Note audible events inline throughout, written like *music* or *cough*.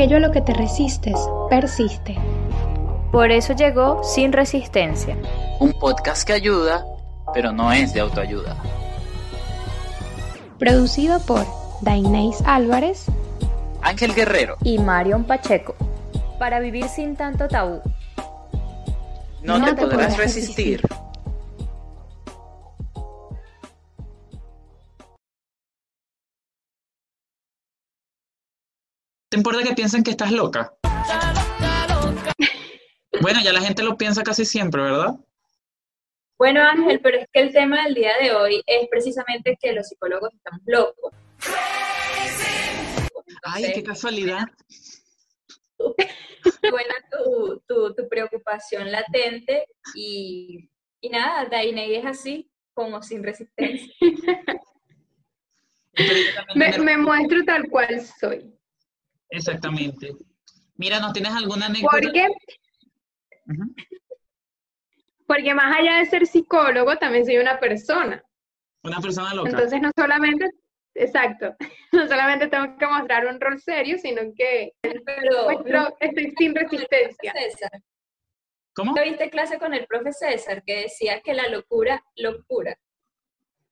aquello a lo que te resistes persiste. Por eso llegó Sin Resistencia. Un podcast que ayuda, pero no es de autoayuda. Producido por Dainés Álvarez, Ángel Guerrero y Marion Pacheco. Para vivir sin tanto tabú. No, te, podrás, resistir. ¿Te importa que piensen que estás loca? Bueno, ya la gente lo piensa casi siempre, ¿verdad? Bueno, Ángel, pero es que el tema del día de hoy es precisamente que los psicólogos estamos locos. Ay, qué casualidad. *laughs* Buena tu, tu, tu, preocupación latente y, y nada, Dainey es así, como sin resistencia. me, me muestro tal cual soy. Exactamente. Mira, ¿no tienes alguna anécdota? Porque, porque más allá de ser psicólogo, también soy una persona. Una persona loca. Entonces no solamente, exacto, *laughs* no solamente tengo que mostrar un rol serio, sino que Pero, estoy sin resistencia. ¿Cómo? ¿Viste clase con el profe César que decía que la locura, locura,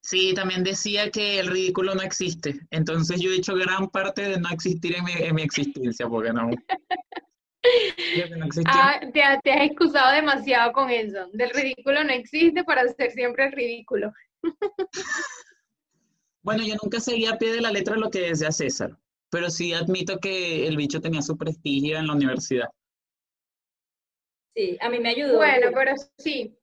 Sí, también decía que el ridículo no existe. Entonces yo he hecho gran parte de no existir en mi, en mi existencia, porque no. ah, te, has excusado demasiado con eso. Del ridículo no existe para ser siempre el ridículo. *laughs* bueno, yo nunca seguí a pie de la letra lo que decía César, pero sí admito que el bicho tenía su prestigio en la universidad. Sí, a mí me ayudó. Bueno, pero sí,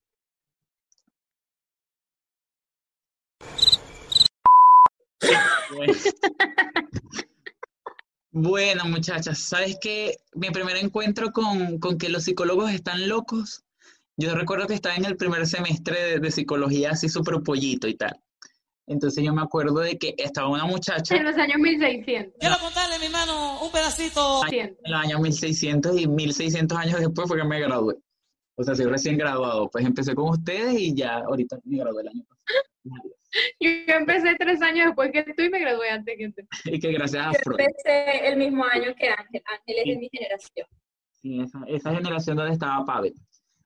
Bueno. muchachas, ¿sabes qué? Mi primer encuentro con, que los psicólogos están locos, yo recuerdo que estaba en el primer semestre de, psicología así súper pollito y tal. Entonces yo me acuerdo de que estaba una muchacha... En los años 1600. Quiero contarle, mi mano, un pedacito. En los años 1600 y 1600 años después fue que me gradué. O sea, soy recién graduado. Pues empecé con ustedes y ya ahorita me gradué el año pasado. *laughs* Yo empecé tres años después que tú y me gradué antes que tú. *laughs* Y que gracias a Freud. Yo empecé el mismo año que Ángel. Ángel es de mi generación. Sí, esa, generación donde estaba Pavel.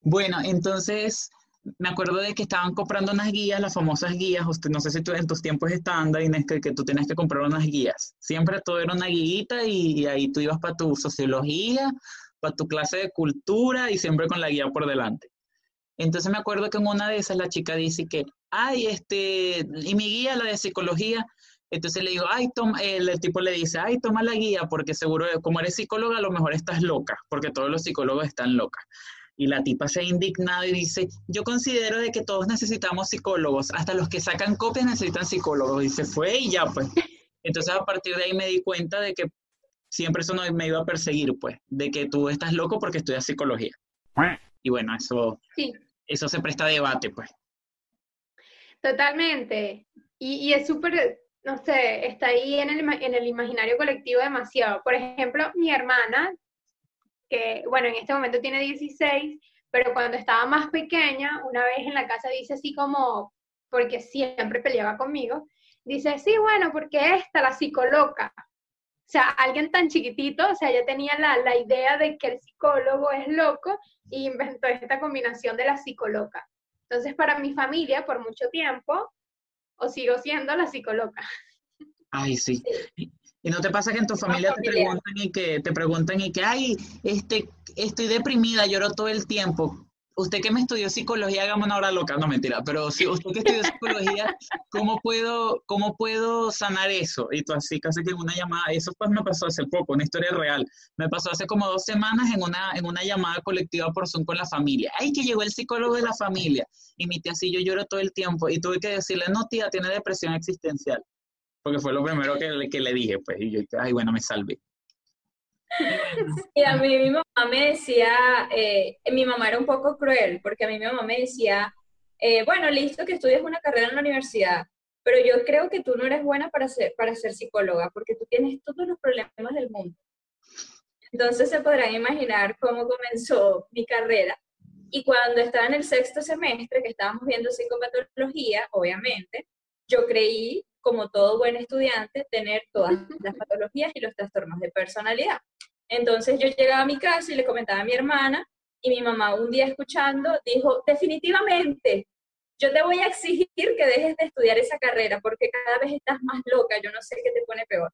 Bueno, entonces me acuerdo de que estaban comprando unas guías, las famosas guías, usted, no sé si tú en tus tiempos estándar, Inés, que, que tú tienes que comprar unas guías. Siempre todo era una guita y, y ahí tú ibas para tu sociología, para tu clase de cultura y siempre con la guía por delante. Entonces me acuerdo que en una de esas la chica dice que, ay, este, y mi guía, la de psicología, entonces le digo, ay, toma, el, tipo le dice, ay, toma la guía, porque seguro, como eres psicóloga, a lo mejor estás loca, porque todos los psicólogos están locas. Y la tipa se ha indignado y dice, yo considero de que todos necesitamos psicólogos, hasta los que sacan copias necesitan psicólogos. Y se fue y ya, pues. Entonces a partir de ahí me di cuenta de que siempre eso no me iba a perseguir, pues, de que tú estás loco porque estudias psicología. Y bueno, eso, sí eso se presta a debate, pues. Totalmente. Y, es súper, no sé, está ahí en el, en el imaginario colectivo demasiado. Por ejemplo, mi hermana, que, bueno, en este momento tiene 16, pero cuando estaba más pequeña, una vez en la casa dice así como, porque siempre peleaba conmigo, dice, sí, bueno, porque esta, la psicóloga. O sea, alguien tan chiquitito, o sea, ya tenía la, la idea de que el psicólogo es loco y inventó esta combinación de la psicóloga. Entonces, para mi familia, por mucho tiempo, o sigo siendo la psicóloga. Ay, sí. ¿Y no te pasa que en tu familia te preguntan y que te preguntan y que, ay, este, estoy deprimida, lloro todo el tiempo? Usted que me estudió psicología, hagamos una hora loca, no mentira, pero si usted que estudió psicología, ¿cómo puedo, ¿cómo puedo sanar eso? Y tú así, casi que en una llamada, eso pues me pasó hace poco, una historia real, me pasó hace como dos semanas en una, en una llamada colectiva por Zoom con la familia. ¡Ay, que llegó el psicólogo de la familia! Y mi tía sí, yo lloro todo el tiempo, y tuve que decirle, no tía, tiene depresión existencial, porque fue lo primero que, que le dije, pues, y yo, ay, bueno, me salvé. *laughs* Y a mí mi mamá me decía, eh, mi mamá era un poco cruel, porque a mí mi mamá me decía, eh, bueno, listo que estudies una carrera en la universidad, pero yo creo que tú no eres buena para ser, para ser psicóloga, porque tú tienes todos los problemas del mundo. Entonces se podrán imaginar cómo comenzó mi carrera. Y cuando estaba en el sexto semestre, que estábamos viendo psicopatología, obviamente, yo creí, como todo buen estudiante, tener todas las patologías y los trastornos de personalidad. Entonces yo llegaba a mi casa y le comentaba a mi hermana y mi mamá un día escuchando dijo, definitivamente, yo te voy a exigir que dejes de estudiar esa carrera porque cada vez estás más loca, yo no sé qué te pone peor.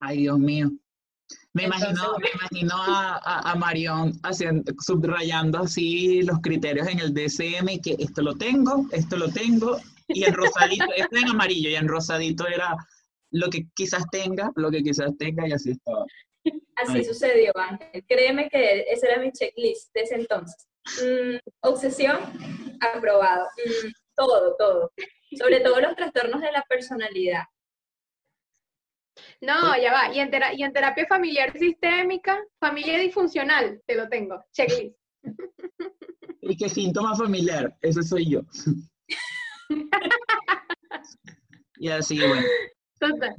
Ay, Dios mío. Me imagino, me imagino a, a, Marión haciendo, subrayando así los criterios en el DCM, que esto lo tengo, esto lo tengo, y en rosadito, esto en amarillo, y en rosadito era lo que quizás tenga, lo que quizás tenga, y así estaba. Así sucedió, Ángel. Créeme que ese era mi checklist de ese entonces. Mm, obsesión, aprobado. Mm, todo, todo. Sobre todo los trastornos de la personalidad. No, ya va. Y en, y en terapia familiar sistémica, familia disfuncional, te lo tengo. Checklist. ¿Y qué síntoma familiar? Ese soy yo. *laughs* *laughs* y así, bueno. Total.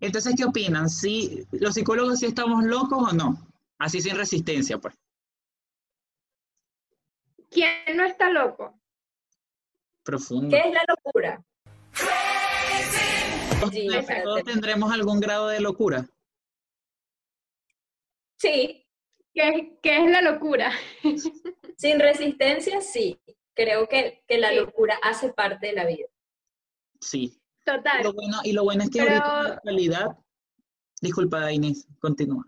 Entonces, ¿qué opinan? ¿Sí, ¿Los psicólogos sí estamos locos o no? Así sin resistencia, pues. ¿Quién no está loco? Profundo. ¿Qué es la locura? ¿Todos, tendremos algún grado de locura? Sí. ¿Qué, es la locura? *laughs* Sin resistencia, sí. Creo que, la locura hace parte de la vida. Sí. Total. Y lo bueno, y lo bueno es que ahorita en la actualidad, disculpa Inés, continúa.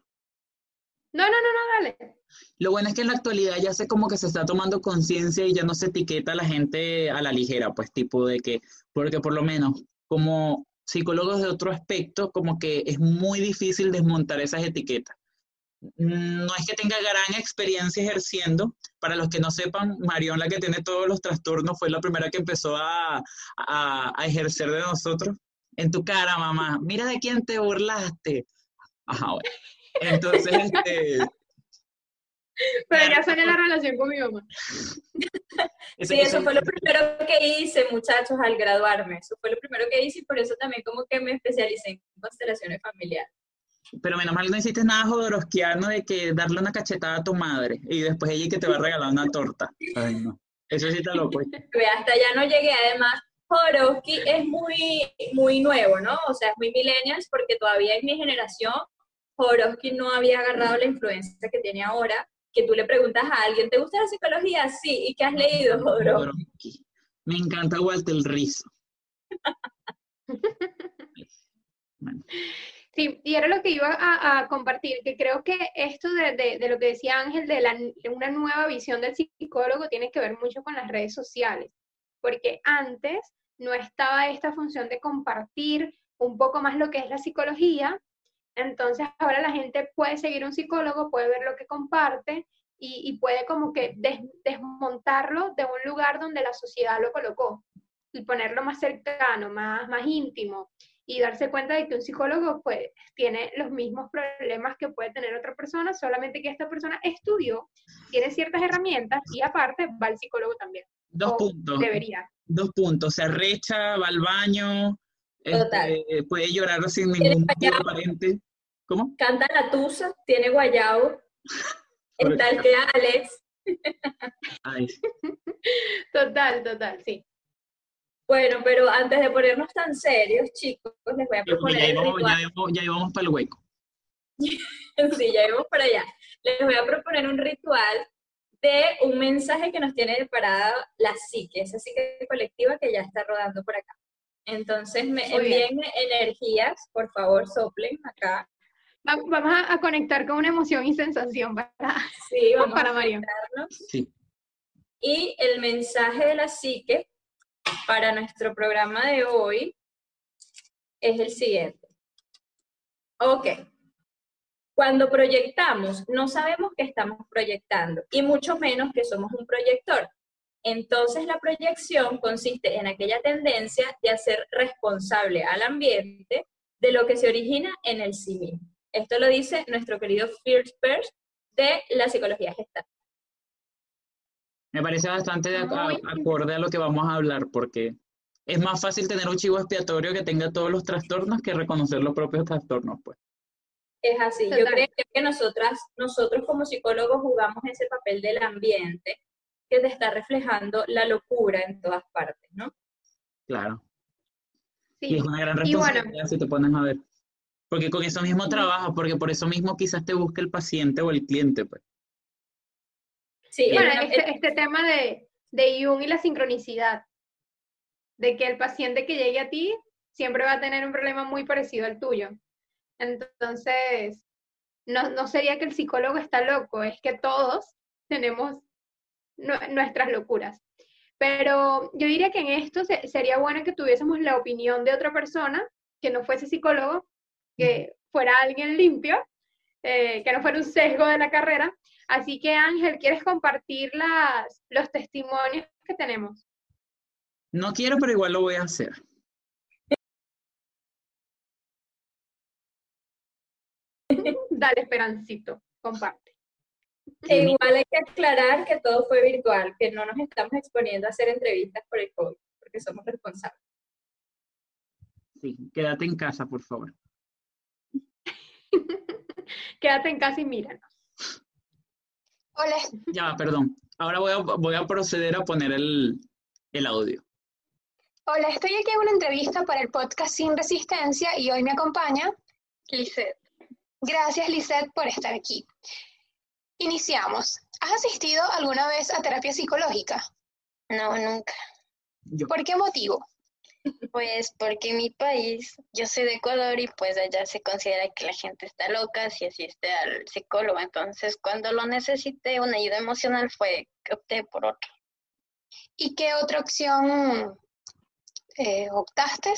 No, no, no, no, dale. Lo bueno es que en la actualidad ya sé como que se está tomando conciencia y ya no se etiqueta a la gente a la ligera, pues tipo de que, porque por lo menos como psicólogos de otro aspecto, como que es muy difícil desmontar esas etiquetas. No es que tenga gran experiencia ejerciendo. Para los que no sepan, Marion, la que tiene todos los trastornos, fue la primera que empezó a, a, a ejercer de nosotros. En tu cara, mamá, mira de quién te burlaste. Ajá, bueno. Entonces, este, *laughs* pero ya sané la relación con mi mamá. *laughs* Sí, eso fue lo primero que hice, muchachos, al graduarme. Eso fue lo primero que hice y por eso también como que me especialicé en constelaciones familiares. Pero menos mal no hiciste nada jodorowskiano de que darle una cachetada a tu madre y después ella que te va a regalar una torta. Ay, no. Eso sí está loco. *laughs* Hasta ya no llegué. Además, Jodorowsky es muy, muy nuevo, ¿no? O sea, es muy millennials porque todavía en mi generación Jodorowsky no había agarrado la influencia que tiene ahora que tú le preguntas a alguien, ¿te gusta la psicología? Sí, ¿y qué has leído, Jodorowsky? Me encanta Walter Rizzo. *laughs* Sí, y era lo que iba a, compartir, que creo que esto de, lo que decía Ángel, de, la, de, una nueva visión del psicólogo, tiene que ver mucho con las redes sociales, porque antes no estaba esta función de compartir un poco más lo que es la psicología, entonces ahora la gente puede seguir un psicólogo, puede ver lo que comparte y, puede como que desmontarlo de un lugar donde la sociedad lo colocó y ponerlo más cercano, más, más íntimo y darse cuenta de que un psicólogo pues tiene los mismos problemas que puede tener otra persona, solamente que esta persona estudió, tiene ciertas herramientas y aparte va al psicólogo también. Dos puntos. Debería. Dos puntos, se arrecha, va al baño, este, puede llorar sin ningún motivo aparente. ¿Cómo? Canta la tusa, tiene guayabo. *laughs* tal que Alex. *laughs* Total, total, sí. Bueno, pero antes de ponernos tan serios, chicos, les voy a proponer. Ya íbamos, ya, íbamos, para el hueco. *laughs* sí, ya íbamos para allá. Les voy a proponer un ritual de un mensaje que nos tiene preparada la psique, esa psique colectiva que ya está rodando por acá. Entonces, me envíen energías, por favor, soplen acá. Vamos a, conectar con una emoción y sensación para, sí, vamos para Mario. Sí. Y el mensaje de la psique para nuestro programa de hoy es el siguiente. Ok. Cuando proyectamos, no sabemos que estamos proyectando y mucho menos que somos un proyector. Entonces la proyección consiste en aquella tendencia de hacer responsable al ambiente de lo que se origina en el sí. Esto lo dice nuestro querido First Pers de la psicología gestal. Me parece bastante acorde a lo que vamos a hablar, porque es más fácil tener un chivo expiatorio que tenga todos los trastornos que reconocer los propios trastornos, pues. Es así. Yo creo que nosotras, nosotros como psicólogos jugamos ese papel del ambiente que te está reflejando la locura en todas partes, ¿no? Claro. Sí. Y es una gran responsabilidad si te pones a ver. Porque con eso mismo trabaja, porque por eso mismo quizás te busque el paciente o el cliente, pues. Sí, Bueno, una- este, este tema de, de Jung y la sincronicidad, de que el paciente que llegue a ti siempre va a tener un problema muy parecido al tuyo. Entonces, no, no sería que el psicólogo está loco, es que todos tenemos nue- nuestras locuras. Pero yo diría que en esto se- sería bueno que tuviésemos la opinión de otra persona que no fuese psicólogo, que fuera alguien limpio, eh, que no fuera un sesgo de la carrera. Así que Ángel, ¿quieres compartir las, los testimonios que tenemos? No quiero, pero igual lo voy a hacer. *laughs* Dale, Esperancito, comparte. E igual hay que aclarar que todo fue virtual, que no nos estamos exponiendo a hacer entrevistas por el COVID, porque somos responsables. Sí, quédate en casa, por favor. *laughs* Quédate en casa y míranos. Hola, Ya, perdón. Ahora voy a, voy a proceder a poner el, el audio. hola, estoy aquí en una entrevista para el podcast Sin Resistencia y hoy me acompaña Lisette. Gracias, Lisette, por estar aquí. Iniciamos. ¿Has asistido alguna vez a terapia psicológica? No, nunca. Yo. ¿Por qué motivo? Pues porque en mi país, yo soy de Ecuador y pues allá se considera que la gente está loca si asiste al psicólogo. Entonces, cuando lo necesité, una ayuda emocional fue que opté por otro. ¿Y qué otra opción eh, optaste?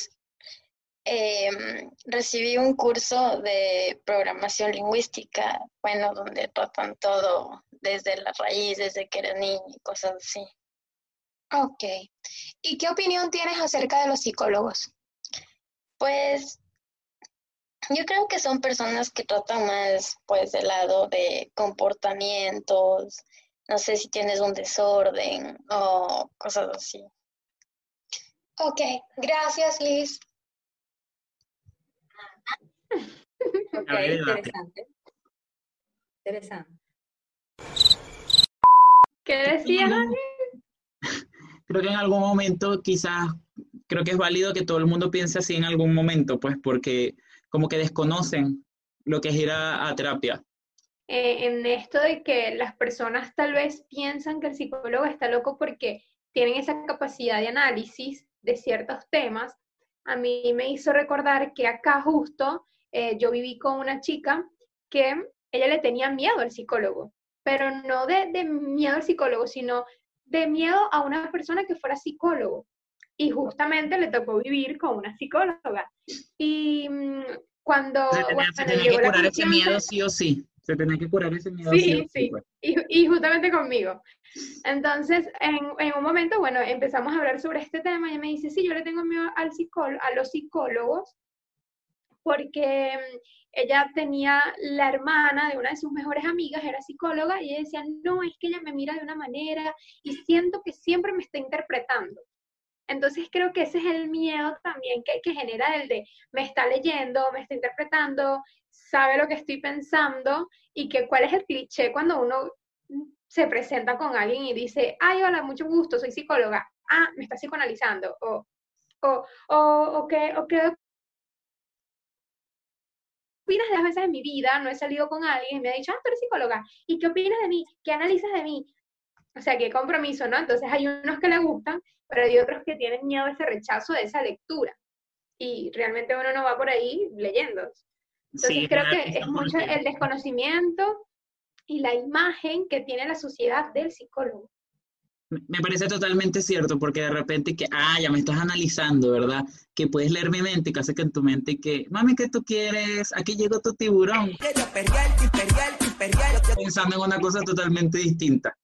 Em, recibí un curso de programación lingüística, bueno, donde tratan todo desde la raíz, desde que era niño y cosas así. Ok. ¿Y qué opinión tienes acerca de los psicólogos? Pues yo creo que son personas que tratan más pues del lado de comportamientos, no sé si tienes un desorden o cosas así. Ok, gracias, Liz. Ok, interesante. Interesante. ¿Qué decías? Creo que en algún momento quizás, creo que es válido que todo el mundo piense así en algún momento, pues porque como que desconocen lo que es ir a, terapia. Eh, en esto de que las personas tal vez piensan que el psicólogo está loco porque tienen esa capacidad de análisis de ciertos temas, a mí me hizo recordar que acá justo eh, yo viví con una chica que ella le tenía miedo al psicólogo, pero no de, de miedo al psicólogo, sino de miedo a una persona que fuera psicólogo. Y justamente le tocó vivir con una psicóloga. Y mm, cuando Se tenía, bueno, se tenía que curar ese miedo sí o sí. Se tenía que curar ese miedo Sí, sí o sí. pues. y, y justamente conmigo. Entonces, en, en un momento, bueno, empezamos a hablar sobre este tema y me dice, sí, yo le tengo miedo al psicólogo, a los psicólogos, porque mm, ella tenía la hermana de una de sus mejores amigas, era psicóloga, y ella decía, no, es que ella me mira de una manera y siento que siempre me está interpretando. Entonces creo que ese es el miedo también que, que genera el de me está leyendo, me está interpretando, sabe lo que estoy pensando y que cuál es el cliché cuando uno se presenta con alguien y dice, ay, hola, mucho gusto, soy psicóloga. Ah, me está psicoanalizando. O, o, o, o o qué opinas de las veces en mi vida, no he salido con alguien y me ha dicho, ah, tú eres psicóloga. ¿Y qué opinas de mí? ¿Qué analizas de mí? O sea, qué compromiso, ¿no? Entonces hay unos que le gustan, pero hay otros que tienen miedo a ese rechazo de esa lectura. Y realmente uno no va por ahí leyendo. Entonces Sí, creo que es mucho el desconocimiento y la imagen que tiene la sociedad del psicólogo. Me parece totalmente cierto, porque de repente que, ah, ya me estás analizando, ¿verdad? Que puedes leer mi mente y que hace que en tu mente que, mami, ¿qué tú quieres? Aquí llegó tu tiburón. Pensando en una cosa totalmente distinta.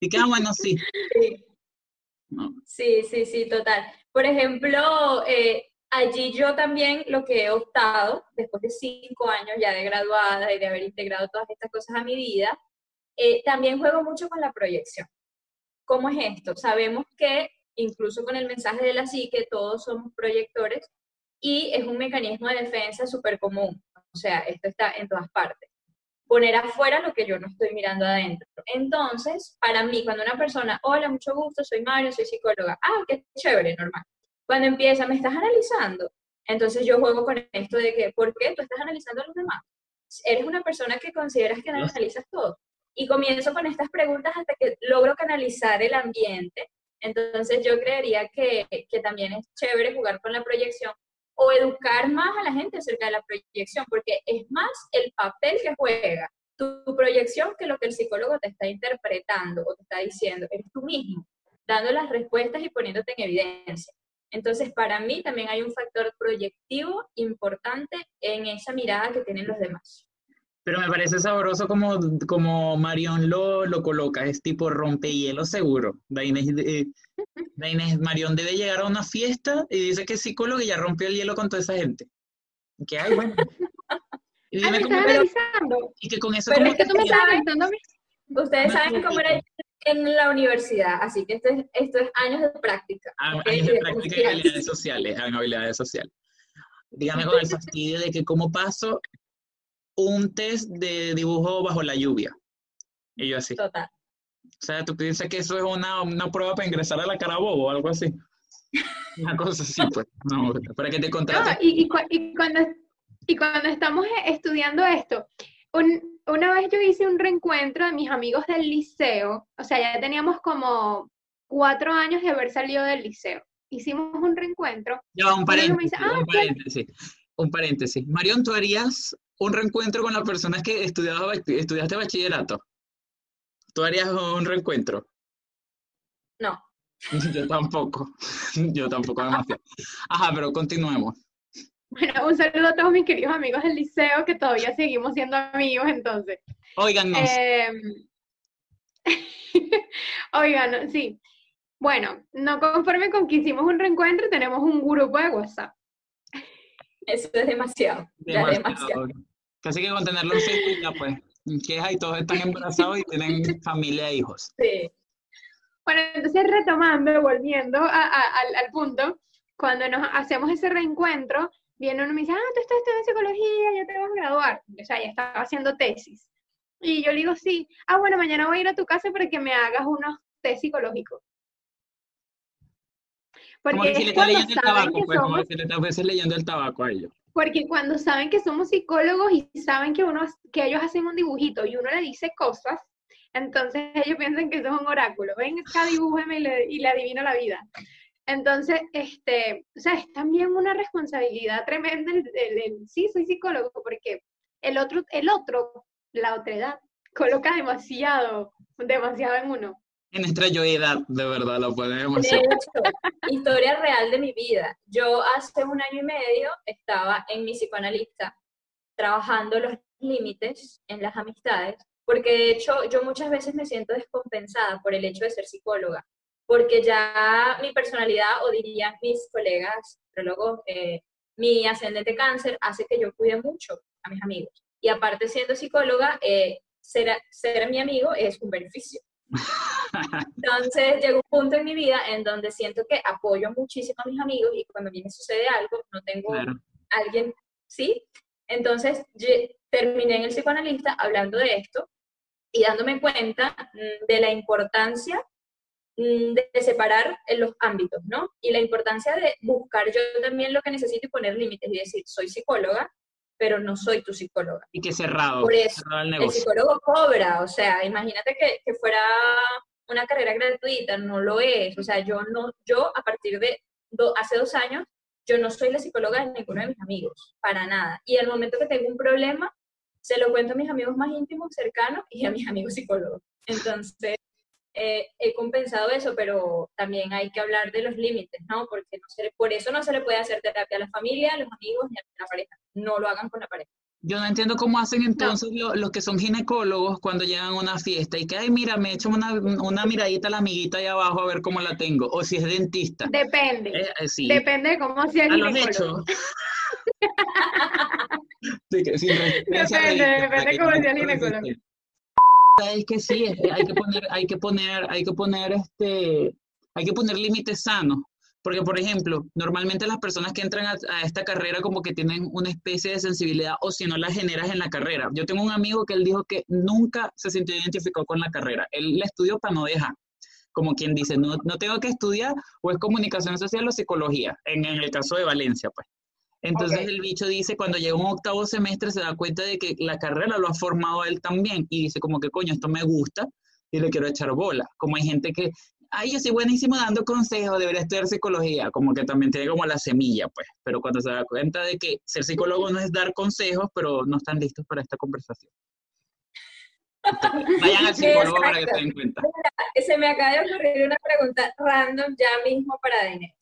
Y que, ah, bueno, sí. Sí. No, Sí, sí, sí, total. Por ejemplo, eh, allí yo también lo que he optado, después de cinco años ya de graduada y de haber integrado todas estas cosas a mi vida, eh, también juego mucho con la proyección. ¿Cómo es esto? Sabemos que incluso con el mensaje de la psique todos somos proyectores y es un mecanismo de defensa súper común. O sea, esto está en todas partes. Poner afuera lo que yo no estoy mirando adentro. Entonces, para mí, cuando una persona, hola, mucho gusto, soy Mario, soy psicóloga, ah, qué chévere, normal. Cuando empieza, me estás analizando. Entonces yo juego con esto de que, ¿por qué tú estás analizando a los demás? Eres una persona que consideras que analizas todo. Y comienzo con estas preguntas hasta que logro canalizar el ambiente. Entonces yo creería que, que también es chévere jugar con la proyección o educar más a la gente acerca de la proyección, porque es más el papel que juega tu, proyección que lo que el psicólogo te está interpretando o te está diciendo. Eres tú mismo, dando las respuestas y poniéndote en evidencia. Entonces, para mí también hay un factor proyectivo importante en esa mirada que tienen los demás. Pero me parece sabroso como, como Marión lo, lo coloca, es tipo rompehielo seguro. Dainés, eh, *laughs* Marión debe llegar a una fiesta y dice que es psicólogo y ya rompió el hielo con toda esa gente. ¿Qué hay? Bueno. *laughs* Y, dime cómo, y que con eso... Pero es que tú me estabas avisando a mí. Ustedes saben cómo era en la universidad, así que esto es, esto es años de práctica. Ah, años de práctica y habilidades sociales, habilidades sociales. Dígame con el *laughs* fastidio de que cómo paso un test de dibujo bajo la lluvia. Y yo así. Total. O sea, tú piensas que eso es una, una prueba para ingresar a la Carabobo o algo así. *laughs* Una cosa así, pues. No, para que te contraten. No, y, y, y, cuando, y cuando estamos estudiando esto, un, una vez yo hice un reencuentro de mis amigos del liceo, o sea, ya teníamos como cuatro años de haber salido del liceo. Hicimos un reencuentro. Ya, un paréntesis. Ah, un, paréntesis un paréntesis. Marión, ¿tú harías un reencuentro con las personas que estudiaba, estudiaste bachillerato? ¿Tú harías un reencuentro? No. *laughs* Yo tampoco. *laughs* Yo tampoco demasiado. Ajá, pero continuemos. Bueno, un saludo a todos mis queridos amigos del liceo que todavía seguimos siendo amigos entonces. Óiganos. *laughs* Eh, Oigan, sí. Bueno, no conforme con que hicimos un reencuentro, tenemos un grupo de WhatsApp. Eso es demasiado. demasiado. Ya demasiado. Casi que con tenerlo en ya pues, que hay, todos están embarazados y tienen *laughs* familia e hijos. Sí. Bueno, entonces retomando, volviendo al, al punto, cuando nos hacemos ese reencuentro, viene uno y me dice, ah, tú estás estudiando psicología, ya te vas a graduar. O sea, ya estaba haciendo tesis. Y yo le digo, sí, ah, bueno, mañana voy a ir a tu casa para que me hagas unos test psicológicos. Porque como si le está leyendo el tabaco, pues, como si le está leyendo el tabaco a ellos. Porque cuando saben que somos psicólogos y saben que, uno, que ellos hacen un dibujito y uno le dice cosas, entonces ellos piensan que eso es un oráculo. Ven acá, dibújeme y le, y le adivino la vida. Entonces, este, o sea, es también una responsabilidad tremenda el, sí, soy psicólogo, porque el otro, el otro, la otra edad, coloca demasiado, demasiado en uno. En nuestra yo edad, de verdad, lo podemos De hecho, historia real de mi vida. Yo hace un año y medio estaba en mi psicoanalista trabajando los límites en las amistades, porque de hecho yo muchas veces me siento descompensada por el hecho de ser psicóloga porque ya mi personalidad, o dirían mis colegas astrólogos, eh, mi ascendente cáncer hace que yo cuide mucho a mis amigos. Y aparte, siendo psicóloga, eh, ser, ser mi amigo es un beneficio. *laughs* Entonces llegó un punto en mi vida en donde siento que apoyo muchísimo a mis amigos y cuando a mí me sucede algo, no tengo alguien, ¿sí? Entonces terminé en el psicoanalista hablando de esto y dándome cuenta mm, de la importancia Mm, de separar en los ámbitos, ¿no? Y la importancia de buscar yo también lo que necesito y poner límites y decir, soy psicóloga, pero no soy tu psicóloga. Y que cerrado. Por eso, el, psicólogo cobra, o sea, imagínate que, que, fuera una carrera gratuita, no lo es, o sea, yo no, yo a partir de hace dos años, yo no soy la psicóloga de ninguno de mis amigos, para nada. Y al momento que tengo un problema, se lo cuento a mis amigos más íntimos, cercanos y a mis amigos psicólogos. Entonces, eh, he compensado eso, pero también hay que hablar de los límites, ¿no? Porque no se por eso no se le puede hacer terapia a la familia, a los amigos ni a la pareja. No lo hagan con la pareja. Yo no entiendo cómo hacen entonces los, que son ginecólogos cuando llegan a una fiesta y que, ay, mira, me echo una, una miradita a la amiguita ahí abajo a ver cómo la tengo. O si es dentista. Depende. Eh, eh, sí. Depende de cómo sea el ginecólogo. *laughs* sí, que, sí, depende, depende de cómo sea el ginecólogo es que sí, hay que poner, hay que poner, hay que poner este, hay que poner límites sanos. Porque, por ejemplo, normalmente las personas que entran a, esta carrera como que tienen una especie de sensibilidad o si no la generas en la carrera. Yo tengo un amigo que él dijo que nunca se sintió identificado con la carrera. Él la estudió para no dejar. Como quien dice, no, no tengo que estudiar o es comunicación social o psicología, en, en el caso de Valencia, pues. Entonces el bicho dice, cuando llega un octavo semestre se da cuenta de que la carrera lo ha formado a él también y dice como que coño, esto me gusta y le quiero echar bola. Como hay gente que, ay, yo soy buenísimo dando consejos, debería estudiar psicología, como que también tiene como la semilla, pues, pero cuando se da cuenta de que ser psicólogo no es dar consejos, pero no están listos para esta conversación. *laughs* Vayan al psicólogo para que se den cuenta. Se me acaba de ocurrir una pregunta random ya mismo para Dainés.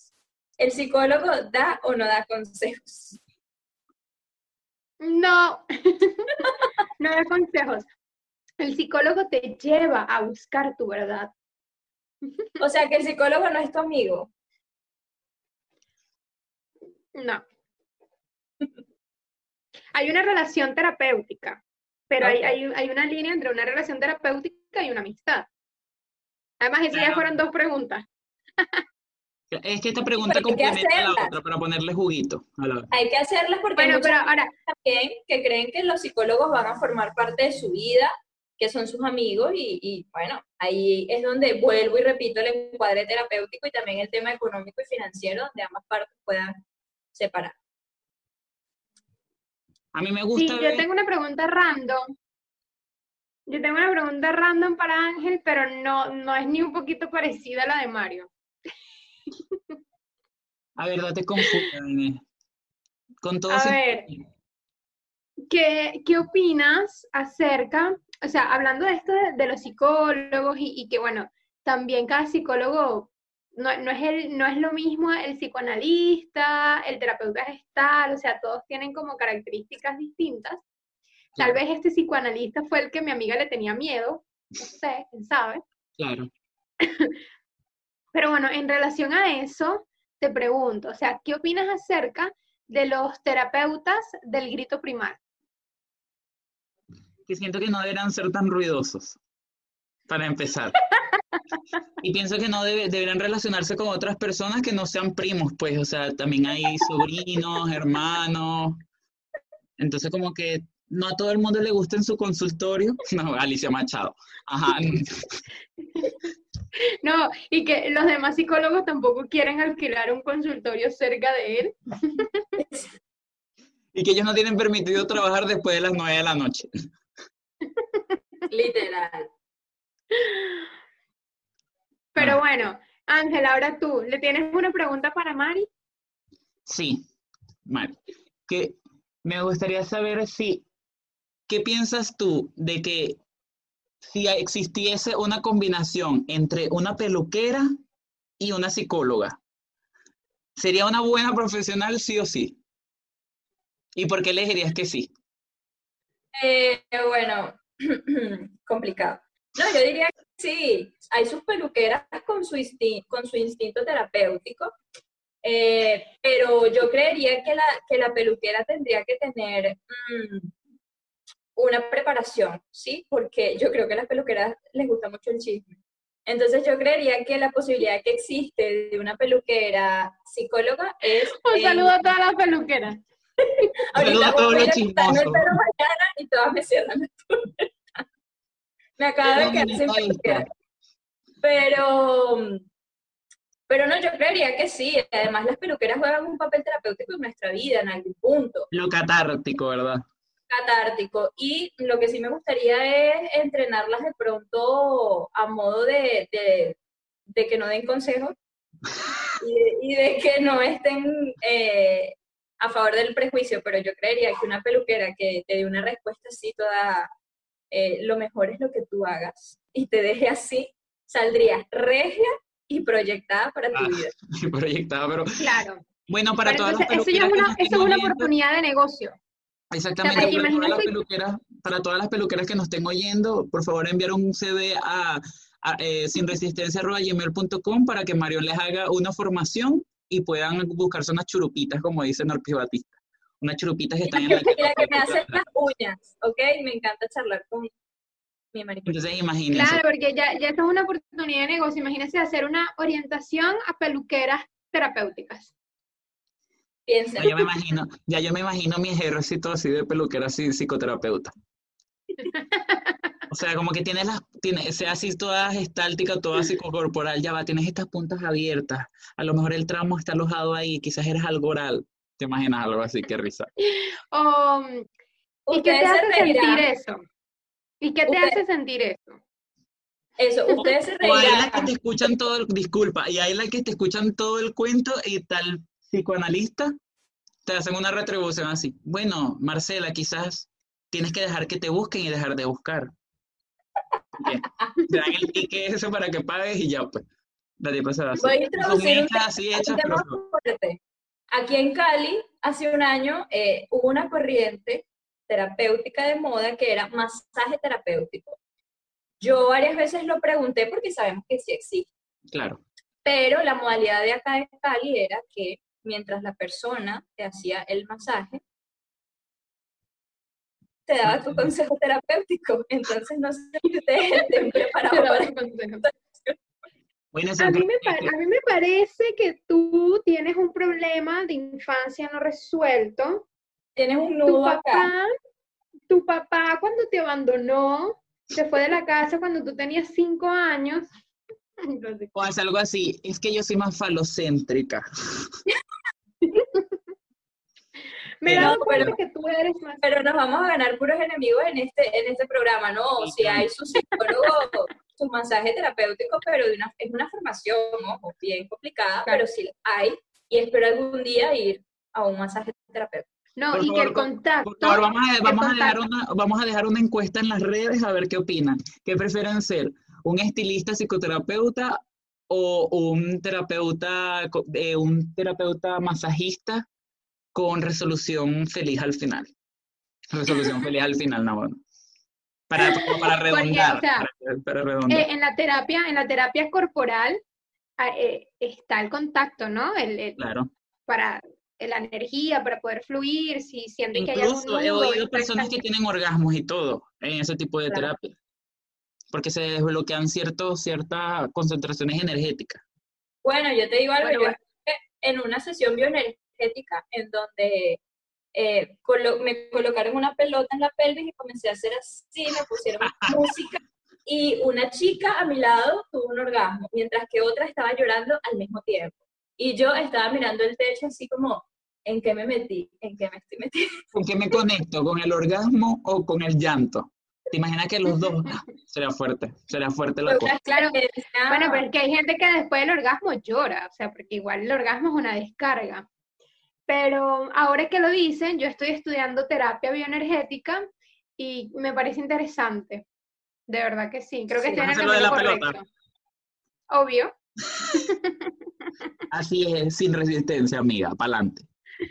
¿El psicólogo da o no da consejos? No, *laughs* no da consejos. El psicólogo te lleva a buscar tu verdad. O sea, que el psicólogo no es tu amigo. No. Hay una relación terapéutica, pero hay, hay, hay una línea entre una relación terapéutica y una amistad. Además, esas ya fueron dos preguntas. *laughs* Es que esta pregunta complementa a la otra para ponerle juguito. a la- Hay que hacerlas porque Bueno, pero ahora, también que creen que los psicólogos van a formar parte de su vida, que son sus amigos y, y, bueno, ahí es donde vuelvo y repito el encuadre terapéutico y también el tema económico y financiero, donde ambas partes puedan separar. A mí me sí, gusta yo tengo una pregunta random. Yo tengo una pregunta random para Ángel, pero no, no es ni un poquito parecida a la de Mario. A ver, date confusa. Con todo A ver, ¿qué, qué opinas acerca, o sea, hablando de esto de, de los psicólogos y, y que, bueno, también cada psicólogo no, no es el, no es lo mismo el psicoanalista, el terapeuta gestal, o sea, todos tienen como características distintas. Tal vez este psicoanalista fue el que mi amiga le tenía miedo, no sé, quién sabe. Claro. *laughs* Pero bueno, en relación a eso, te pregunto, o sea, ¿qué opinas acerca de los terapeutas del grito primal? Que siento que no deberán ser tan ruidosos, para empezar. *laughs* Y pienso que no debe- deberán relacionarse con otras personas que no sean primos, pues, o sea, también hay sobrinos, hermanos. Entonces, como que no a todo el mundo le gusta en su consultorio. *laughs* No, Alicia Machado. Ajá. *laughs* No, y que los demás psicólogos tampoco quieren alquilar un consultorio cerca de él. Y que ellos no tienen permitido trabajar después de las nueve de la noche. Literal. Pero Ah. bueno, Ángel, ahora tú, ¿le tienes una pregunta para Mari? Sí, Mari, que me gustaría saber si, ¿qué piensas tú de que si existiese una combinación entre una peluquera y una psicóloga? ¿Sería una buena profesional sí o sí? ¿Y por qué le dirías que sí? Eh, bueno, *clears throat* complicado. No, yo diría que sí, hay sus peluqueras con su, instinto terapéutico, eh, pero yo creería que la, que la peluquera tendría que tener mm, una preparación, ¿sí? Porque yo creo que a las peluqueras les gusta mucho el chisme. Entonces yo creería que la posibilidad que existe de una peluquera psicóloga es... Un en- saludo a todas las peluqueras. *laughs* Saludo a Ahorita todos voy a cortarme el pelo mañana y todas me cierran la puerta. Me acaba de quedar sin peluquera. Pero, pero no, yo creería que sí. Además, las peluqueras juegan un papel terapéutico en nuestra vida en algún punto, Lo catártico, ¿verdad? Catártico. Y lo que sí me gustaría es entrenarlas de pronto a modo de, de, de que no den consejos y de, y de que no estén eh, a favor del prejuicio, pero yo creería que una peluquera que te dé una respuesta así toda, eh, lo mejor es lo que tú hagas, y te deje así, saldrías regia y proyectada para tu Ah, vida. *laughs* proyectada, pero Claro. bueno, para Pero todas las eso ya es una, eso es una oportunidad de negocio. Exactamente, para todas las peluqueras, para todas las peluqueras que nos estén oyendo, por favor enviar un CV a, a, eh, sinresistencia.gmail.com para que Marion les haga una formación y puedan buscarse unas churupitas, como dice Norpis Batista. Unas churupitas que están en la *laughs* Y la que me hace las uñas, ¿ok? Me encanta charlar con mi mariposa. Entonces imagínense. Claro, porque ya, ya esto es una oportunidad de negocio. Imagínense hacer una orientación a peluqueras terapéuticas. Ya yo me imagino, ya yo me imagino mi ejército así de peluquera, así psicoterapeuta. O sea, como que tienes las, tiene, sea así toda gestáltica, toda psicocorporal, ya va, tienes estas puntas abiertas. A lo mejor el tramo está alojado ahí, quizás eres algo oral. ¿Te imaginas algo así? Qué risa. O, ¿Y qué te se hace sentir reirán. eso? ¿Y qué te hace sentir eso? Eso, *laughs* ustedes se O hay las que reirán. te escuchan todo el, disculpa, y hay las que te escuchan todo el cuento y tal psicoanalista te hacen una retribución así. Bueno, Marcela, quizás tienes que dejar que te busquen y dejar de buscar. Bien. *laughs* Te dan el ticket eso para que pagues y ya, pues. La tipa se va a así hechas, pero fuerte. Aquí en Cali, hace un año, eh, hubo una corriente terapéutica de moda que era masaje terapéutico. Yo varias veces lo pregunté porque sabemos que sí existe, claro. pero la modalidad de acá de Cali era que mientras la persona te hacía el masaje, te daba tu consejo terapéutico. Entonces, no sé si *laughs* estén preparados para Bueno, eso A mí, me a mí me parece que tú tienes un problema de infancia no resuelto. Tienes un Tu nudo acá. papá, tu papá cuando te abandonó, se fue de la casa cuando tú tenías cinco años. *laughs* O es algo así, es que yo soy más falocéntrica. *laughs* Me he Pero- dado cuenta pero- que tú eres más... pero nos vamos a ganar puros enemigos en este, en este programa, ¿no? Sí, Si claro. hay su psicólogo, su masaje terapéutico, pero de una, es una formación, bien complicada, Claro. pero sí hay, y espero algún día ir a un masaje terapéutico. No, Por y que el contacto... Por favor, vamos a, el vamos, a dejar una, vamos a dejar una encuesta en las redes a ver qué opinan. ¿Qué prefieren ser? ¿Un estilista psicoterapeuta o un terapeuta, eh, un terapeuta masajista con resolución feliz al final? Resolución feliz al final, no, bueno. Para, para Porque, o sea, para, redondar. Eh, en la terapia, en la terapia corporal ah, eh, está el contacto, ¿no? El, el- claro. para la energía, para poder fluir, si sienten que hay algún Incluso he oído personas que tienen orgasmos y todo en ese tipo de Claro. terapia. Porque se desbloquean ciertos, ciertas concentraciones energéticas. Bueno, yo te digo algo, Bueno, yo bueno. en una sesión bioenergética en donde eh, colo- me colocaron una pelota en la pelvis y comencé a hacer así, me pusieron *laughs* música y una chica a mi lado tuvo un orgasmo, mientras que otra estaba llorando al mismo tiempo. Y yo estaba mirando el techo así como, ¿en qué me metí? ¿En qué me estoy metiendo? ¿Con qué me conecto? ¿Con el orgasmo o con el llanto? ¿Te imaginas que los dos? *laughs* Será fuerte, será fuerte la Fue cosa. Claro. Bueno, pero es que hay gente que después del orgasmo llora, o sea, porque igual el orgasmo es una descarga. Pero ahora que lo dicen, yo estoy estudiando terapia bioenergética y me parece interesante. De verdad que sí, creo que Sí, estoy en el de la pelota. correcto. Obvio. *laughs* Así es, sin resistencia, amiga, para adelante.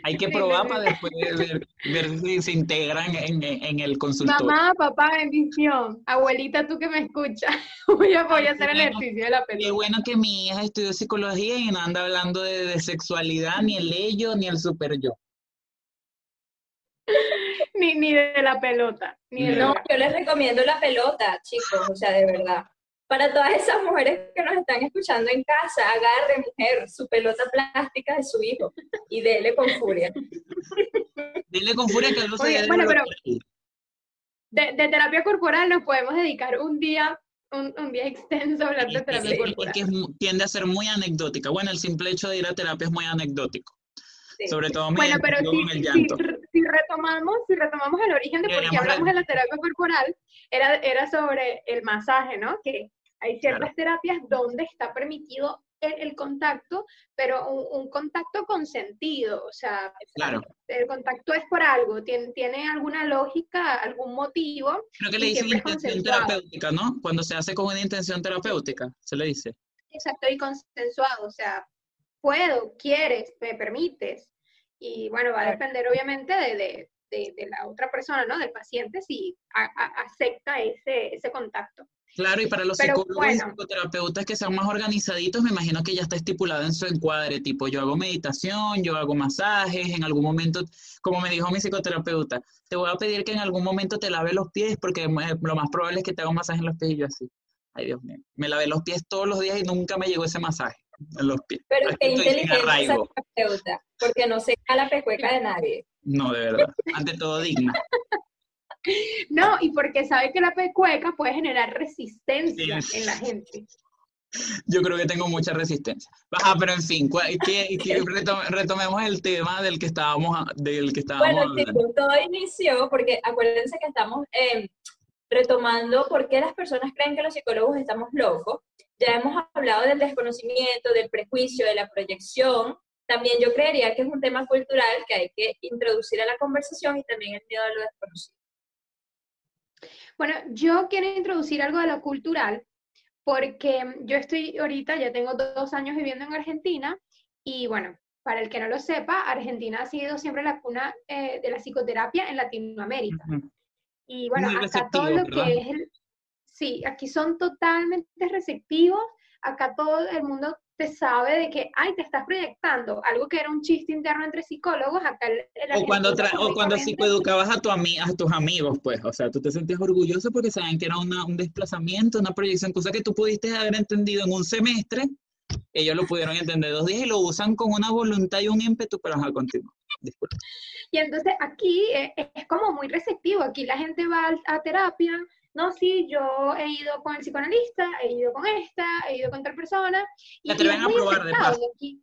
Hay que probar para después ver, ver si se integran en, el consultorio. Mamá, papá, bendición. Abuelita, tú que me escuchas. *laughs* Voy a, voy a hacer el qué ejercicio de la Qué pelota. bueno que mi hija estudió psicología y no anda hablando de, de sexualidad, ni el ello, ni el super yo. *laughs* Ni, ni de la pelota. Ni No, yo les recomiendo la pelota, chicos, o sea, de verdad. Para todas esas mujeres que nos están escuchando en casa, agarre, mujer, su pelota plástica de su hijo y dele con furia. Dile con furia que algo se bueno, pero-. De, de terapia corporal nos podemos dedicar un día, un, un día extenso a hablar de terapia corporal. es tiende a ser muy anecdótica. Bueno, el simple hecho de ir a terapia es muy anecdótico. Sí. Sobre todo Bueno, pero si, el llanto. retomamos, si retomamos el origen de por qué hablamos de la terapia corporal, era, era sobre el masaje, ¿no? Que hay ciertas terapias donde está permitido el, el contacto, pero un, un contacto consentido, o sea, Claro. el contacto es por algo, tiene, tiene alguna lógica, algún motivo, Creo que le dicen intención terapéutica, ¿no? Cuando se hace con una intención terapéutica, se le dice. exacto y consensuado, o sea, puedo, quieres, me permites. Y bueno, va a depender obviamente de, de- de- de la otra persona, ¿no? Del paciente, si a- a- acepta ese, ese contacto. Claro, y para los Pero psicólogos y bueno. psicoterapeutas que sean más organizaditos, me imagino que ya está estipulado en su encuadre, tipo, yo hago meditación, yo hago masajes, en algún momento, como me dijo mi psicoterapeuta, te voy a pedir que en algún momento te lave los pies, porque lo más probable es que te haga un masaje en los pies y yo así. Ay, Dios mío. Me lavé los pies todos los días y nunca me llegó ese masaje en los pies. Pero Aquí qué inteligente terapeuta, porque no se cae la pecueca de nadie. No, de verdad. Ante todo digna. No, y porque sabe que la pecueca puede generar resistencia Sí. en la gente. Yo creo que tengo mucha resistencia. Ajá, pero en fin, ¿cuál- qué- qué- retome- retomemos el tema del que estábamos, del que estábamos Bueno, hablando. todo inició porque acuérdense que estamos eh, retomando por qué las personas creen que los psicólogos estamos locos. Ya hemos hablado del desconocimiento, del prejuicio, de la proyección. También yo creería que es un tema cultural que hay que introducir a la conversación y también el miedo a lo desconocido. Bueno, yo quiero introducir algo de lo cultural, porque yo estoy ahorita, ya tengo dos años viviendo en Argentina, y bueno, para el que no lo sepa, Argentina ha sido siempre la cuna eh, de la psicoterapia en Latinoamérica. Y bueno, Muy acá todo lo ¿verdad? que es el... Sí, aquí son totalmente receptivos, acá todo el mundo te sabe de que, ay, te estás proyectando, algo que era un chiste interno entre psicólogos, acá O cuando, o cuando psicoeducabas a, tu ami- a tus amigos, pues, o sea, tú te sentías orgulloso porque saben que era una- un desplazamiento, una proyección, cosa que tú pudiste haber entendido en un semestre, ellos lo pudieron entender dos días y lo usan con una voluntad y un ímpetu, pero ajá, continúa. Disculpa. Y entonces aquí eh, es como muy receptivo, aquí la gente va a terapia, no, sí, yo he ido con el psicoanalista, he ido con esta, he ido con tal persona, y, Te es a probar de aceptado, paso. y aquí-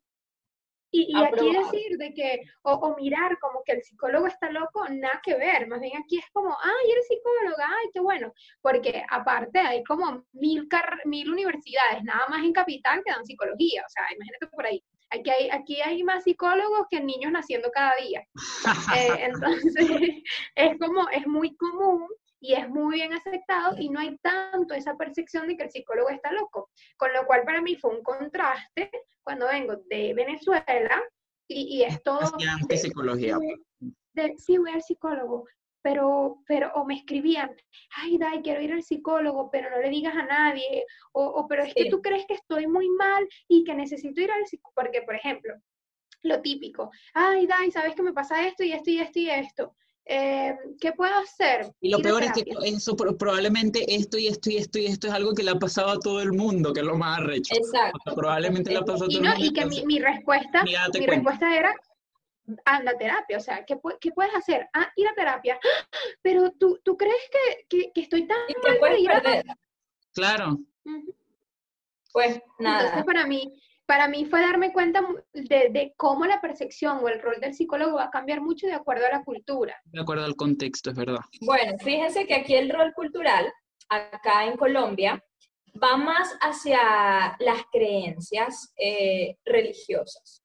y, y aquí decir de que, o, o mirar como que el psicólogo está loco, nada que ver, más bien aquí es como, ay, eres psicóloga, ay, qué bueno, porque aparte hay como mil, car- mil universidades, nada más en Capital que dan psicología, o sea, imagínate por ahí. Aquí hay, aquí hay más psicólogos que niños naciendo cada día. *laughs* Eh, entonces, *laughs* es como, es muy común y es muy bien aceptado y no hay tanto esa percepción de que el psicólogo está loco. Con lo cual para mí fue un contraste cuando vengo de Venezuela y, y es todo... De- psicología. de- de- sí, voy al psicólogo, pero, pero, o me escribían, ay, Dai, quiero ir al psicólogo, pero no le digas a nadie, o, o pero es que tú crees que estoy muy mal y que necesito ir al psicólogo, porque, por ejemplo, lo típico, ay, Dai, sabes que me pasa esto y esto y esto y esto, eh, ¿qué puedo hacer? Y lo a peor es que eso pro- probablemente esto y esto y esto y esto es algo que le ha pasado a todo el mundo, que es lo más arrecho. Exacto. O sea, probablemente le ha pasado a Y, todo no, el mundo. y que mi, entonces, mi respuesta, mi cuenta. respuesta era, anda a terapia, o sea, ¿qué, pu- qué puedes hacer? Ah, ir a terapia. ¡Ah! Pero tú, tú crees que, que, que estoy tan ¿Y de puedes ir a perder? Claro, Ujú. Pues Entonces, nada. para mí, para mí fue darme cuenta de, de cómo la percepción o el rol del psicólogo va a cambiar mucho de acuerdo a la cultura. de acuerdo al contexto, es verdad. Bueno, fíjense que aquí el rol cultural, acá en Colombia, va más hacia las creencias eh, religiosas.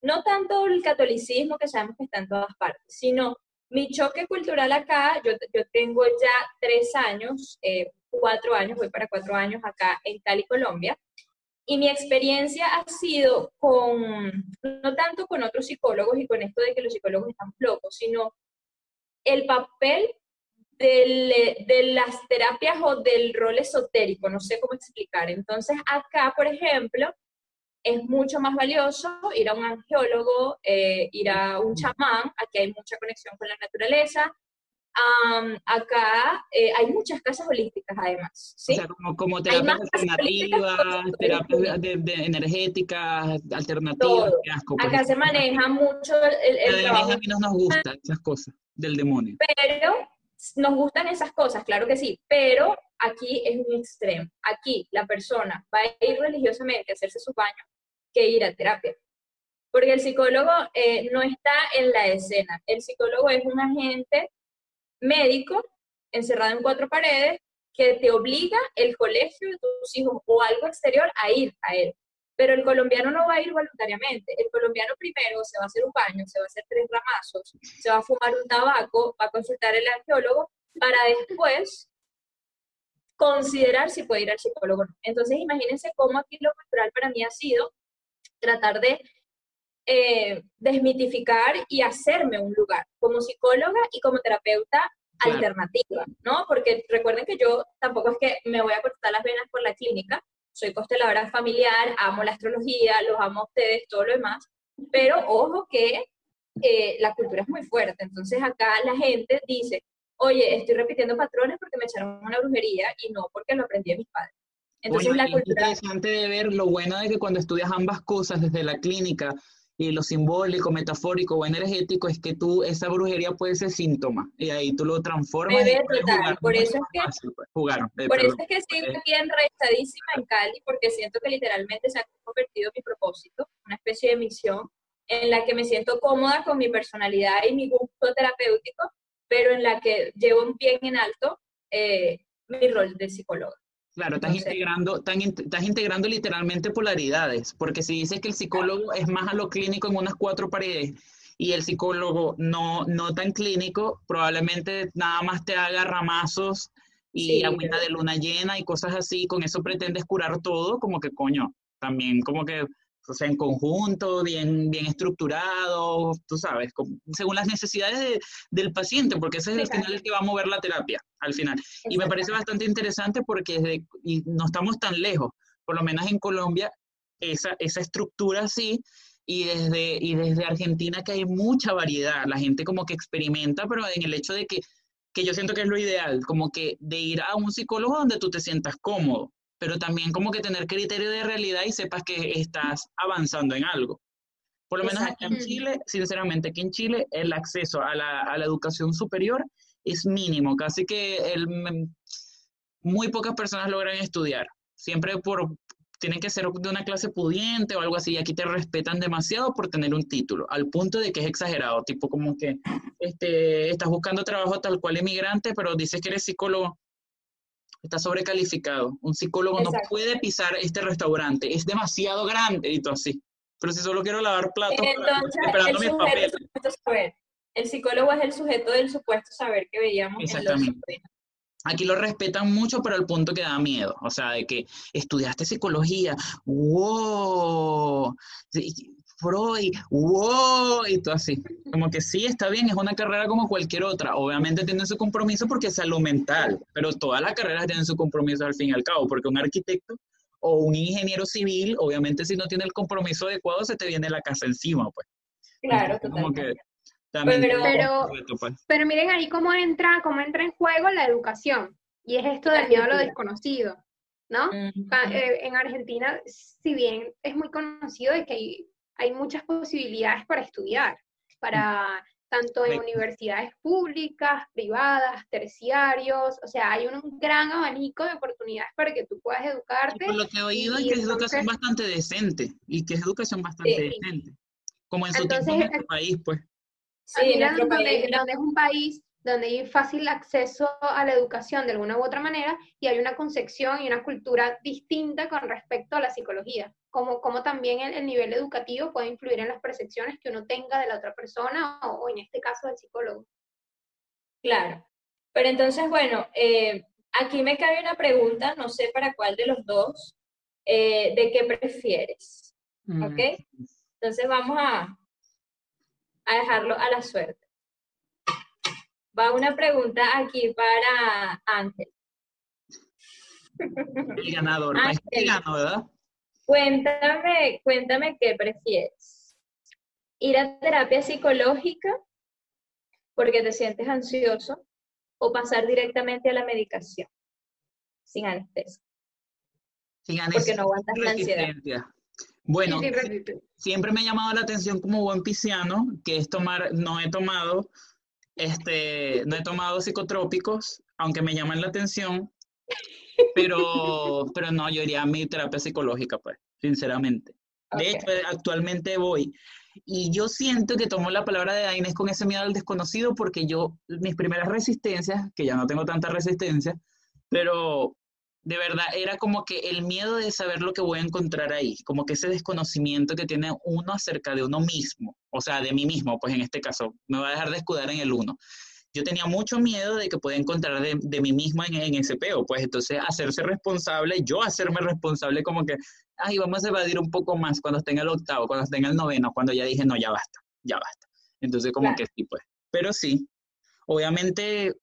No tanto el catolicismo que sabemos que está en todas partes, sino mi choque cultural acá, yo, yo tengo ya tres años, eh, cuatro años, voy para cuatro años acá en Cali, Colombia, y mi experiencia ha sido con, no tanto con otros psicólogos y con esto de que los psicólogos están locos, sino el papel del- de las terapias o del rol esotérico, no sé cómo explicar. Entonces, acá, por ejemplo, es mucho más valioso ir a un angiólogo, eh, ir a un chamán, aquí hay mucha conexión con la naturaleza. Am, acá eh, hay muchas casas holísticas además, ¿sí? O sea, como, como terapias alternativas, terapias de, de energéticas, alternativas, asco. acá se maneja mucho el, el- trabajo a mí no nos gustan esas cosas del demonio. pero nos gustan esas cosas, claro que sí, pero aquí es un extremo. Aquí la persona va a ir religiosamente a hacerse su baño que ir a terapia. Porque el psicólogo eh, no está en la escena. El psicólogo es un agente médico encerrado en cuatro paredes que te obliga el colegio de tus hijos o algo exterior a ir a él. Pero el colombiano no va a ir voluntariamente. El colombiano primero se va a hacer un baño, se va a hacer tres ramazos, se va a fumar un tabaco, va a consultar al angiólogo para después considerar si puede ir al psicólogo. Entonces, imagínense cómo aquí lo cultural para mí ha sido tratar de eh, desmitificar y hacerme un lugar como psicóloga y como terapeuta Claro. alternativa, ¿no? Porque recuerden que yo tampoco es que me voy a cortar las venas por la clínica, soy consteladora familiar, amo la astrología, los amo a ustedes, todo lo demás, pero ojo que eh, la cultura es muy fuerte, entonces acá la gente dice, oye, estoy repitiendo patrones porque me echaron una brujería y no porque lo aprendí de mis padres. Entonces Bueno, la y es cultura... interesante de ver lo bueno de que cuando estudias ambas cosas desde la clínica y lo simbólico, metafórico o energético es que tú, esa brujería puede ser síntoma y ahí tú lo transformas. Y puedes total, jugar por eso es que- fácil, pues, jugar, eh, Por eso es que sigo Eh, aquí enraizadísima en Cali, porque siento que literalmente se ha convertido en mi propósito, una especie de misión en la que me siento cómoda con mi personalidad y mi gusto terapéutico, pero en la que llevo bien en alto eh, mi rol de psicóloga. Claro, estás Entonces- integrando, in- estás integrando literalmente polaridades, porque si dices que el psicólogo es más a lo clínico en unas cuatro paredes y el psicólogo no, no tan clínico, probablemente nada más te haga ramazos y Sí, agüita de luna llena y cosas así, con eso pretendes curar todo, como que coño, también como que, o sea, en conjunto, bien, bien estructurado, tú sabes, como- según las necesidades de- del paciente, porque ese es el final el que va a mover la terapia, al final. Y me parece bastante interesante porque desde, y no estamos tan lejos, por lo menos en Colombia, esa, esa estructura sí, y desde, y desde Argentina que hay mucha variedad, la gente como que experimenta, pero en el hecho de que, que yo siento que es lo ideal, como que de ir a un psicólogo donde tú te sientas cómodo, pero también como que tener criterio de realidad y sepas que estás avanzando en algo. Por lo menos aquí en. Chile, sinceramente, aquí en Chile el acceso a la, a la educación superior es mínimo, casi que el, muy pocas personas logran estudiar, siempre por, tienen que ser de una clase pudiente o algo así, y aquí te respetan demasiado por tener un título, al punto de que es exagerado, tipo como que este, estás buscando trabajo tal cual inmigrante, pero dices que eres psicólogo, estás sobrecalificado, un psicólogo no puede pisar este restaurante, es demasiado grande y todo así. Pero si solo quiero lavar platos, Entonces, el esperando mis papeles. saber. El psicólogo es el sujeto del supuesto saber que veíamos en los Exactamente. Aquí lo respetan mucho, pero al punto que da miedo. O sea, de que estudiaste psicología, wow, Freud, wow, y todo así. Como que sí, está bien, es una carrera como cualquier otra. Obviamente tiene su compromiso porque es salud mental, pero todas las carreras tienen su compromiso al fin y al cabo, porque un arquitecto o un ingeniero civil, obviamente si no tiene el compromiso adecuado, se te viene la casa encima, pues. Claro, totalmente. también Pero- pues. Pero miren ahí cómo entra, cómo entra en juego la educación. Y es esto del miedo a lo desconocido, ¿no? Pa- eh, en Argentina, si bien es muy conocido de que hay, hay muchas posibilidades para estudiar, para tanto en universidades públicas, privadas, terciarios, o sea, hay un gran abanico de oportunidades para que tú puedas Y educarte. por lo que he oído es y que es educación bastante decente y que es educación bastante Sí. decente. Como en su Entonces, tiempo en eh, nuestro país, pues. Sí, donde, país donde es un país donde hay fácil acceso a la educación de alguna u otra manera y hay una concepción y una cultura distinta con respecto a la psicología, como, como también el, el nivel educativo puede influir en las percepciones que uno tenga de la otra persona o, o en este caso del psicólogo. Claro. Pero entonces, bueno, eh, aquí me cabe una pregunta, no sé para cuál de los dos, eh, de qué prefieres, ¿ok? Entonces vamos a, a dejarlo a la suerte. Va una pregunta aquí para Ángel. El ganador. El el- gano, ¿verdad? Cuéntame, cuéntame qué prefieres. ¿Ir a terapia psicológica porque te sientes ansioso o pasar directamente a la medicación sin anestesia? Si ganes Porque no aguantas la ansiedad. Bueno, siempre me ha llamado la atención como buen pisciano, que es tomar, no he tomado, este, no he tomado psicotrópicos, aunque me llaman la atención, pero, pero no, yo iría a mi terapia psicológica, pues, sinceramente. De hecho, eh, actualmente voy. Y yo siento que tomo la palabra de Inés con ese miedo al desconocido porque yo, mis primeras resistencias, que ya no tengo tanta resistencia, pero de verdad era como que el miedo de saber lo que voy a encontrar ahí, como que ese desconocimiento que tiene uno acerca de uno mismo, o sea, de mí mismo, pues en este caso, me va a dejar de escudar en el uno. Yo tenía mucho miedo de que pueda encontrar de, de mí mismo en, en ese peo, pues entonces hacerse responsable, yo hacerme responsable como que, ay, vamos a evadir un poco más cuando esté en el octavo, cuando esté en el noveno, cuando ya dije, no, ya basta, ya basta. Entonces como Claro. que sí, pues. Pero sí, obviamente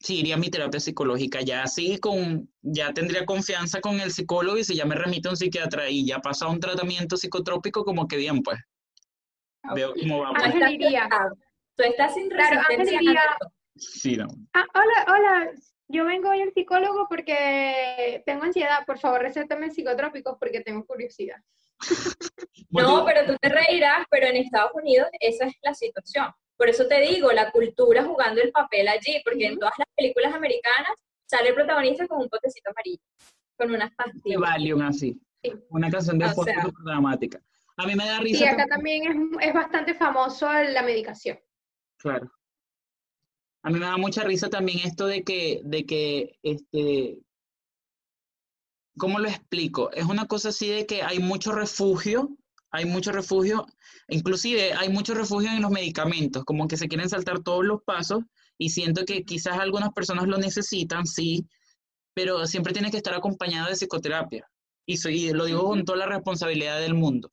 sí iría a mi terapia psicológica, ya así con, ya tendría confianza con el psicólogo y si ya me remite a un psiquiatra y ya pasa un tratamiento psicotrópico, como que bien, pues. Veo cómo va. Pues. Tú estás sin resistencia. Sí, no. Ah, hola, hola, yo vengo hoy al psicólogo porque tengo ansiedad, por favor, recétame psicotrópicos porque tengo curiosidad. *laughs* No, pero tú te reirás, pero en Estados Unidos esa es la situación. Por eso te digo, la cultura jugando el papel allí, porque en todas las películas americanas sale el protagonista con un potecito amarillo, con unas De pastillas. Valium así. Sí. Una canción de O fondo sea. súper dramática. A mí me da risa. Y acá también- también es, es bastante famoso la medicación. Claro. A mí me da mucha risa también esto de que, de que, este, ¿cómo lo explico? Es una cosa así de que hay mucho refugio, hay mucho refugio, inclusive hay mucho refugio en los medicamentos, como que se quieren saltar todos los pasos y siento que quizás algunas personas lo necesitan, sí, pero siempre tiene que estar acompañado de psicoterapia. Y, soy, y lo digo con toda la responsabilidad del mundo.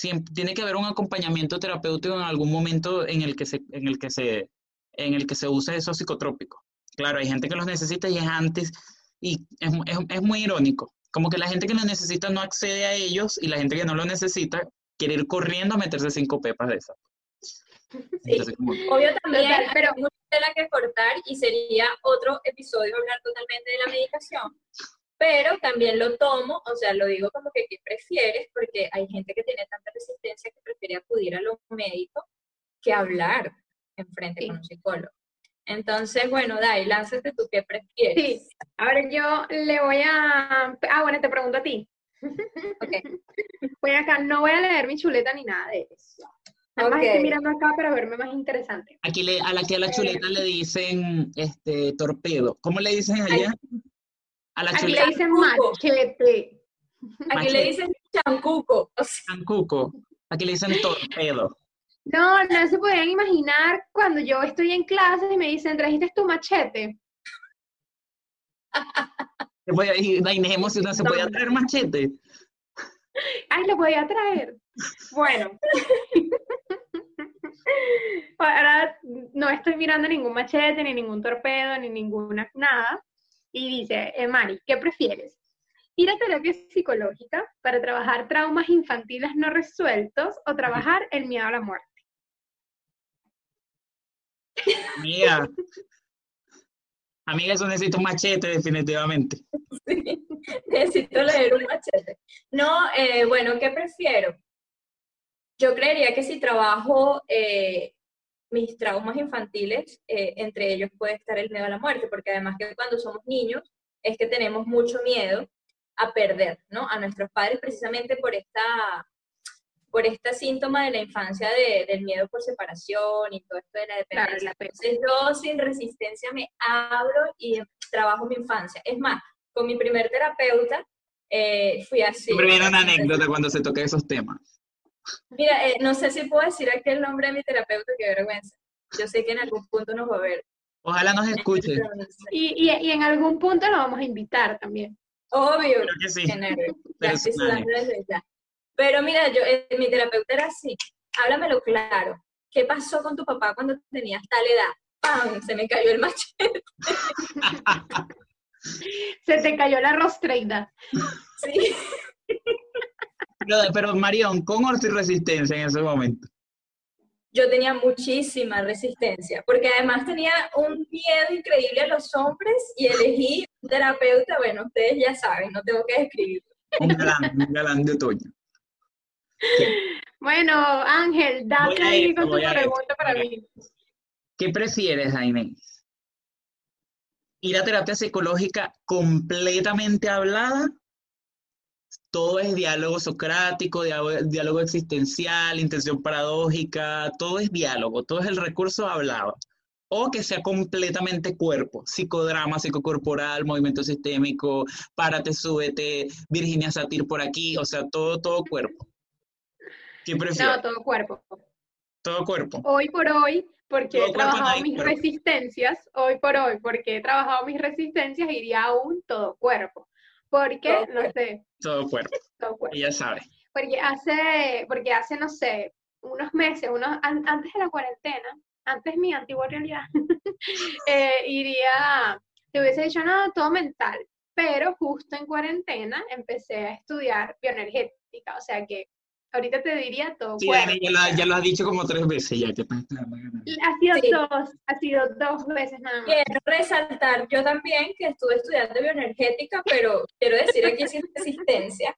Siempre, tiene que haber un acompañamiento terapéutico en algún momento en el que se, en el que se, en el que se use esos psicotrópicos. Claro, hay gente que los necesita y es antes, y es, es, es muy irónico. Como que la gente que los necesita no accede a ellos y la gente que no lo necesita quiere ir corriendo a meterse cinco pepas de esas. Entonces, como- Obvio también, Total, pero- mucha tela que cortar y sería otro episodio hablar totalmente de la medicación. Pero también lo tomo, o sea, lo digo como que ¿qué prefieres? Porque hay gente que tiene tanta resistencia que prefiere acudir a los médicos que hablar en frente Sí. con un psicólogo. Entonces, bueno, Dai, lánzate tú qué prefieres. Sí. Ahora yo le voy a... Ah, bueno, te pregunto a ti. Ok. *laughs* Voy acá, no voy a leer mi chuleta ni nada de eso. Nada más Ok. estoy mirando acá para verme más interesante. Aquí le, a la que a la chuleta le dicen este torpedo. ¿Cómo le dicen allá? A la Aquí chuleta. le dicen machete. Aquí Machete. le dicen chancuco. Chancuco. Aquí le dicen torpedo. No, no se podrían imaginar cuando yo estoy en clases y me dicen, ¿trajiste tu machete? La Inés *laughs* emociona, ¿se podía traer machete? Ay, lo podía traer. Bueno. *laughs* Ahora no estoy mirando ningún machete, ni ningún torpedo, ni ninguna nada. Y dice, eh, Mari, ¿qué prefieres? ¿Ir a terapia psicológica para trabajar traumas infantiles no resueltos o trabajar el miedo a la muerte? Amiga. Amiga, eso necesita un machete, definitivamente. *laughs* sí, necesito leer un machete. No, eh, bueno, ¿qué prefiero? Yo creería que si trabajo eh, mis traumas infantiles, eh, entre ellos puede estar el miedo a la muerte, porque además que cuando somos niños es que tenemos mucho miedo a perder, ¿no? A nuestros padres precisamente por esta por este síntoma de la infancia de- del miedo por separación y todo esto de la dependencia. Entonces yo sin resistencia me abro y trabajo mi infancia. Es más, con mi primer terapeuta eh, fui así. Siempre viene una anécdota cuando se toca esos temas. Mira, eh, no sé si puedo decir aquí el nombre de mi terapeuta, qué vergüenza. Yo sé que en algún punto nos va a ver. Ojalá nos escuche. Y, y, y en algún punto lo vamos a invitar también. Obvio. Creo que sí. *laughs* Ya. Pero mira, yo, eh, mi terapeuta era así. Háblamelo claro. ¿Qué pasó con tu papá cuando tenías tal edad? ¡Pam! Se me cayó el machete. *laughs* Se te cayó la rostreida. Sí. Pero, pero Marión, con y resistencia en ese momento. Yo tenía muchísima resistencia, porque además tenía un miedo increíble a los hombres y elegí un terapeuta, bueno, ustedes ya saben, no tengo que describirlo. Un galán, un galán de otoño. Bueno, Ángel, date ahí con tu pregunta para mí. ¿Qué prefieres, Inés? ¿Ir a terapia psicológica completamente hablada? Todo es diálogo socrático, diálogo, existencial, intención paradójica, todo es diálogo, todo es el recurso hablado. O que sea completamente cuerpo, psicodrama, psicocorporal, movimiento sistémico, párate, súbete, Virginia Satir por aquí, o sea, todo, todo cuerpo. ¿Qué prefieres? No, todo cuerpo. Todo cuerpo. Hoy por hoy, porque Todo he no trabajado mis cuerpo. resistencias, hoy por hoy, porque he trabajado mis resistencias, iría a un todo cuerpo. Porque, no sé, Todo cuerpo. todo cuerpo. Ella sabe. Porque hace, porque hace, no sé, unos meses, unos, an- antes de la cuarentena, antes mi antigua realidad, *laughs* eh, iría, te hubiese dicho, no, todo mental. Pero justo en cuarentena empecé a estudiar bioenergética, o sea que ahorita te diría todo Sí. Dani, ya, lo, ya lo has dicho como tres veces ya, estás. Ha sido Sí. dos, ha sido dos veces nada más. Quiero resaltar yo también que estuve estudiando bioenergética, pero quiero decir aquí sin resistencia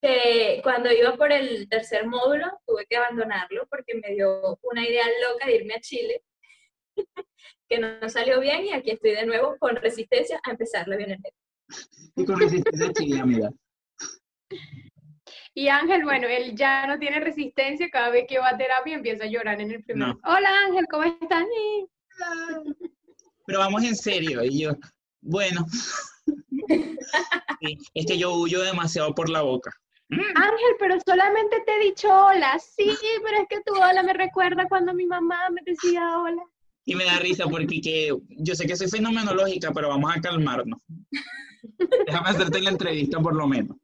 que cuando iba por el tercer módulo tuve que abandonarlo porque me dio una idea loca de irme a Chile, *laughs* que no salió bien y aquí estoy de nuevo con resistencia a empezarlo bien en Y con resistencia a Chile, amiga. Y Ángel, bueno, él ya no tiene resistencia, cada vez que va a terapia empieza a llorar en el primer. No. Hola Ángel, ¿cómo estás? Pero vamos en serio. Y yo, bueno. Sí, es que yo huyo demasiado por la boca. Ángel, pero solamente te he dicho hola. Sí, pero es que tu hola me recuerda cuando mi mamá me decía hola. Y me da risa porque que, yo sé que soy fenomenológica, pero vamos a calmarnos. Déjame hacerte la entrevista por lo menos.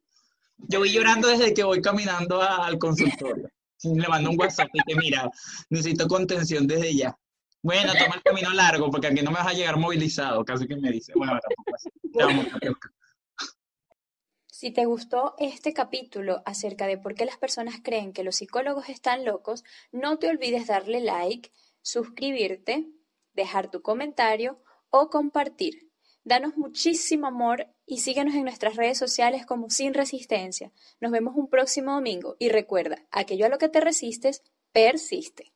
Yo voy llorando desde que voy caminando al consultorio. Le mando un WhatsApp y que mira, necesito contención desde ya. Bueno, toma el camino largo porque aquí no me vas a llegar movilizado, casi que me dice. Bueno, tampoco así. Si te gustó este capítulo acerca de por qué las personas creen que los psicólogos están locos, no te olvides darle like, suscribirte, dejar tu comentario o compartir. Danos muchísimo amor y síguenos en nuestras redes sociales como Sin Resistencia. Nos vemos un próximo domingo y recuerda, aquello a lo que te resistes, persiste.